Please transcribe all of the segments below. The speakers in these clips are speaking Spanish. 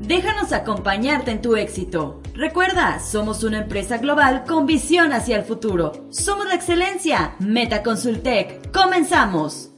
Déjanos acompañarte en tu éxito. Recuerda, somos una empresa global con visión hacia el futuro. Somos la excelencia. Metaconsultec. Comenzamos.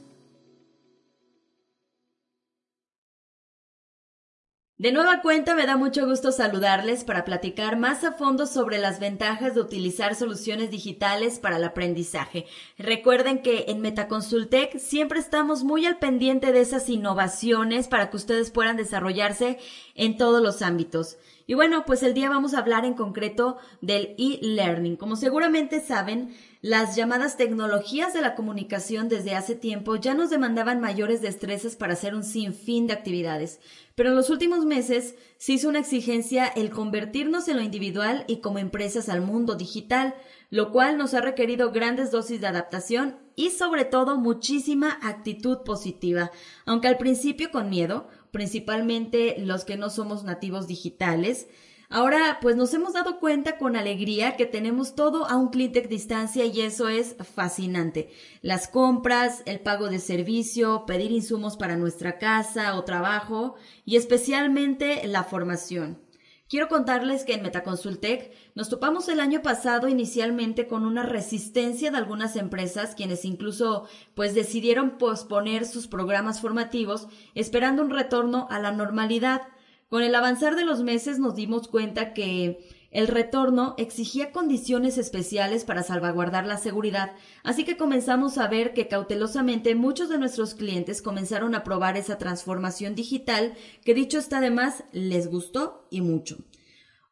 De nueva cuenta me da mucho gusto saludarles para platicar más a fondo sobre las ventajas de utilizar soluciones digitales para el aprendizaje. Recuerden que en Metaconsultec siempre estamos muy al pendiente de esas innovaciones para que ustedes puedan desarrollarse en todos los ámbitos. Y bueno, pues el día vamos a hablar en concreto del e-learning. Como seguramente saben, las llamadas tecnologías de la comunicación desde hace tiempo ya nos demandaban mayores destrezas para hacer un sinfín de actividades, pero en los últimos meses se hizo una exigencia el convertirnos en lo individual y como empresas al mundo digital, lo cual nos ha requerido grandes dosis de adaptación y sobre todo muchísima actitud positiva, aunque al principio con miedo, principalmente los que no somos nativos digitales, Ahora, pues nos hemos dado cuenta con alegría que tenemos todo a un clic de distancia y eso es fascinante. Las compras, el pago de servicio, pedir insumos para nuestra casa o trabajo y especialmente la formación. Quiero contarles que en Metaconsultec nos topamos el año pasado inicialmente con una resistencia de algunas empresas quienes incluso pues decidieron posponer sus programas formativos esperando un retorno a la normalidad. Con el avanzar de los meses nos dimos cuenta que el retorno exigía condiciones especiales para salvaguardar la seguridad, así que comenzamos a ver que cautelosamente muchos de nuestros clientes comenzaron a probar esa transformación digital que dicho está de más les gustó y mucho.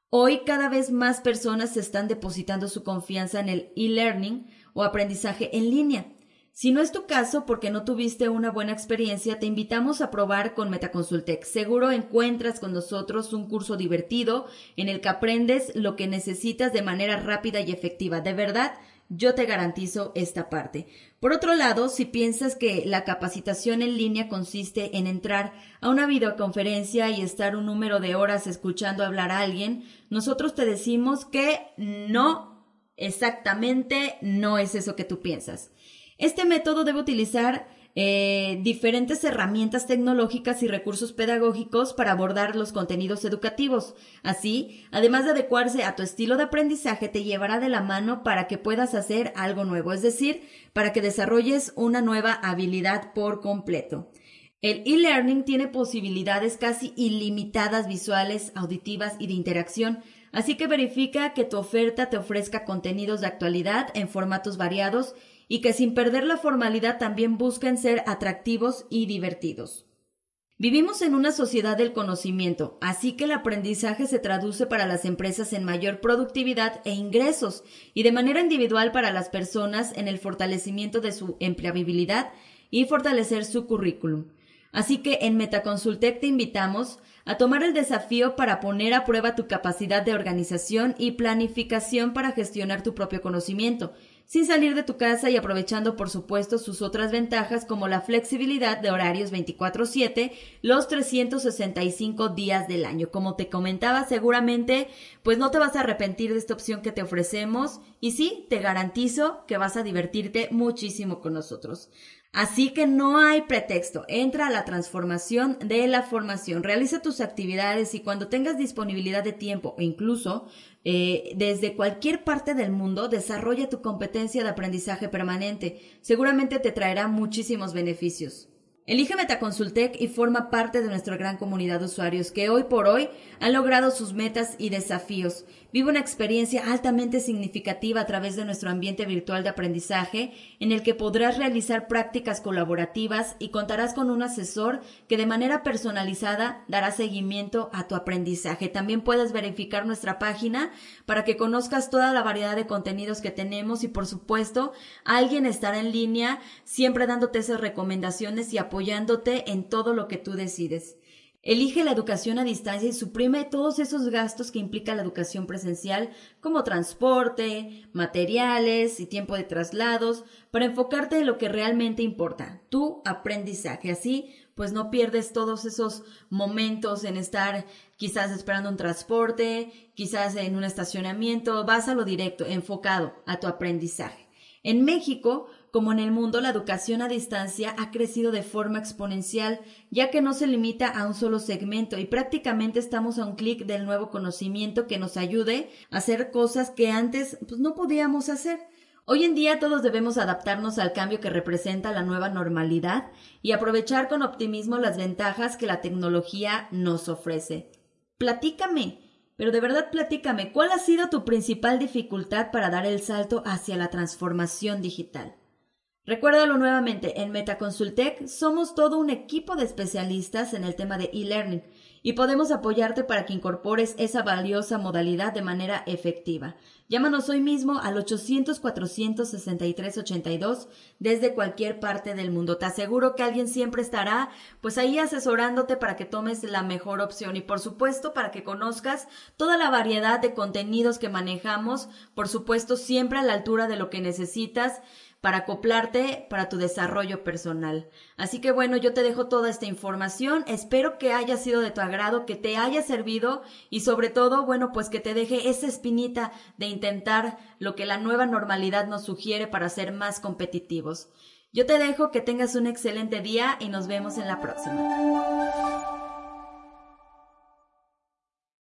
Hoy cada vez más personas están depositando su confianza en el e-learning o aprendizaje en línea. Si no es tu caso porque no tuviste una buena experiencia, te invitamos a probar con Metaconsultec. Seguro encuentras con nosotros un curso divertido en el que aprendes lo que necesitas de manera rápida y efectiva. De verdad, yo te garantizo esta parte. Por otro lado, si piensas que la capacitación en línea consiste en entrar a una videoconferencia y estar un número de horas escuchando hablar a alguien, nosotros te decimos que no, exactamente no es eso que tú piensas. Este método debe utilizar eh, diferentes herramientas tecnológicas y recursos pedagógicos para abordar los contenidos educativos. Así, además de adecuarse a tu estilo de aprendizaje, te llevará de la mano para que puedas hacer algo nuevo, es decir, para que desarrolles una nueva habilidad por completo. El e-learning tiene posibilidades casi ilimitadas visuales, auditivas y de interacción, así que verifica que tu oferta te ofrezca contenidos de actualidad en formatos variados y que sin perder la formalidad también busquen ser atractivos y divertidos. Vivimos en una sociedad del conocimiento, así que el aprendizaje se traduce para las empresas en mayor productividad e ingresos, y de manera individual para las personas en el fortalecimiento de su empleabilidad y fortalecer su currículum. Así que en Metaconsultec te invitamos a tomar el desafío para poner a prueba tu capacidad de organización y planificación para gestionar tu propio conocimiento sin salir de tu casa y aprovechando por supuesto sus otras ventajas como la flexibilidad de horarios 24/7 los 365 días del año. Como te comentaba, seguramente pues no te vas a arrepentir de esta opción que te ofrecemos y sí, te garantizo que vas a divertirte muchísimo con nosotros. Así que no hay pretexto. Entra a la transformación de la formación. Realiza tus actividades y cuando tengas disponibilidad de tiempo o incluso eh, desde cualquier parte del mundo, desarrolla tu competencia de aprendizaje permanente. Seguramente te traerá muchísimos beneficios. Elige Metaconsultec y forma parte de nuestra gran comunidad de usuarios que hoy por hoy han logrado sus metas y desafíos. Vive una experiencia altamente significativa a través de nuestro ambiente virtual de aprendizaje en el que podrás realizar prácticas colaborativas y contarás con un asesor que de manera personalizada dará seguimiento a tu aprendizaje. También puedes verificar nuestra página para que conozcas toda la variedad de contenidos que tenemos y por supuesto alguien estará en línea siempre dándote esas recomendaciones y apoyándote en todo lo que tú decides. Elige la educación a distancia y suprime todos esos gastos que implica la educación presencial, como transporte, materiales y tiempo de traslados, para enfocarte en lo que realmente importa, tu aprendizaje. Así, pues no pierdes todos esos momentos en estar quizás esperando un transporte, quizás en un estacionamiento, vas a lo directo, enfocado a tu aprendizaje. En México, como en el mundo, la educación a distancia ha crecido de forma exponencial, ya que no se limita a un solo segmento y prácticamente estamos a un clic del nuevo conocimiento que nos ayude a hacer cosas que antes pues, no podíamos hacer. Hoy en día todos debemos adaptarnos al cambio que representa la nueva normalidad y aprovechar con optimismo las ventajas que la tecnología nos ofrece. Platícame, pero de verdad platícame, ¿cuál ha sido tu principal dificultad para dar el salto hacia la transformación digital? Recuérdalo nuevamente, en Metaconsultec somos todo un equipo de especialistas en el tema de e-learning y podemos apoyarte para que incorpores esa valiosa modalidad de manera efectiva. Llámanos hoy mismo al 800-463-82 desde cualquier parte del mundo. Te aseguro que alguien siempre estará pues ahí asesorándote para que tomes la mejor opción y por supuesto para que conozcas toda la variedad de contenidos que manejamos, por supuesto siempre a la altura de lo que necesitas para acoplarte para tu desarrollo personal. Así que bueno, yo te dejo toda esta información, espero que haya sido de tu agrado, que te haya servido y sobre todo, bueno, pues que te deje esa espinita de intentar lo que la nueva normalidad nos sugiere para ser más competitivos. Yo te dejo que tengas un excelente día y nos vemos en la próxima.